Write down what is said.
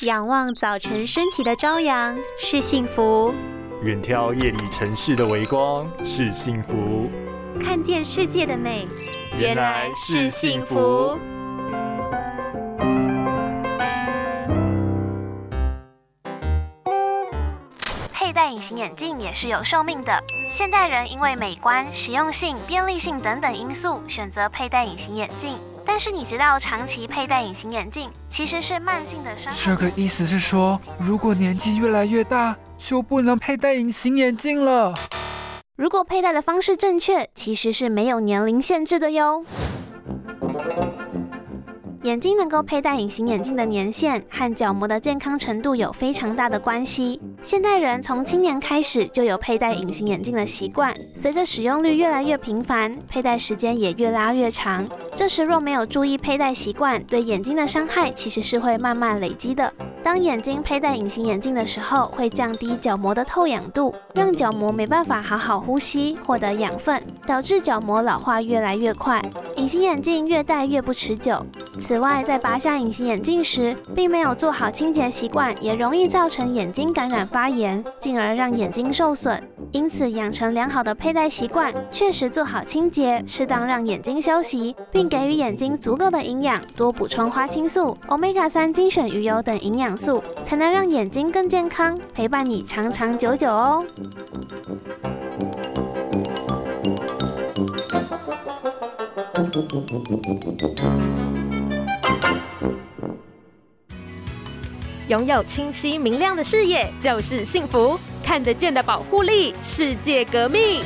仰望早晨升起的朝阳是幸福，远眺夜里城市的微光是幸福，看见世界的美原来是幸福。佩戴隐形眼镜也是有寿命的。现代人因为美观、实用性、便利性等等因素，选择佩戴隐形眼镜。但是你知道，长期佩戴隐形眼镜其实是慢性的伤害。这个意思是说，如果年纪越来越大，就不能佩戴隐形眼镜了。如果佩戴的方式正确，其实是没有年龄限制的哟。眼睛能够佩戴隐形眼镜的年限和角膜的健康程度有非常大的关系。现代人从青年开始就有佩戴隐形眼镜的习惯，随着使用率越来越频繁，佩戴时间也越拉越长。这时若没有注意佩戴习惯，对眼睛的伤害其实是会慢慢累积的。当眼睛佩戴隐形眼镜的时候，会降低角膜的透氧度，让角膜没办法好好呼吸，获得养分，导致角膜老化越来越快。隐形眼镜越戴越不持久。此外，在拔下隐形眼镜时，并没有做好清洁习惯，也容易造成眼睛感染发炎，进而让眼睛受损。因此，养成良好的佩戴习惯，确实做好清洁，适当让眼睛休息，并给予眼睛足够的营养，多补充花青素、Omega 三精选鱼油等营养素，才能让眼睛更健康，陪伴你长长久久哦。拥有清晰明亮的视野就是幸福，看得见的保护力，世界革命。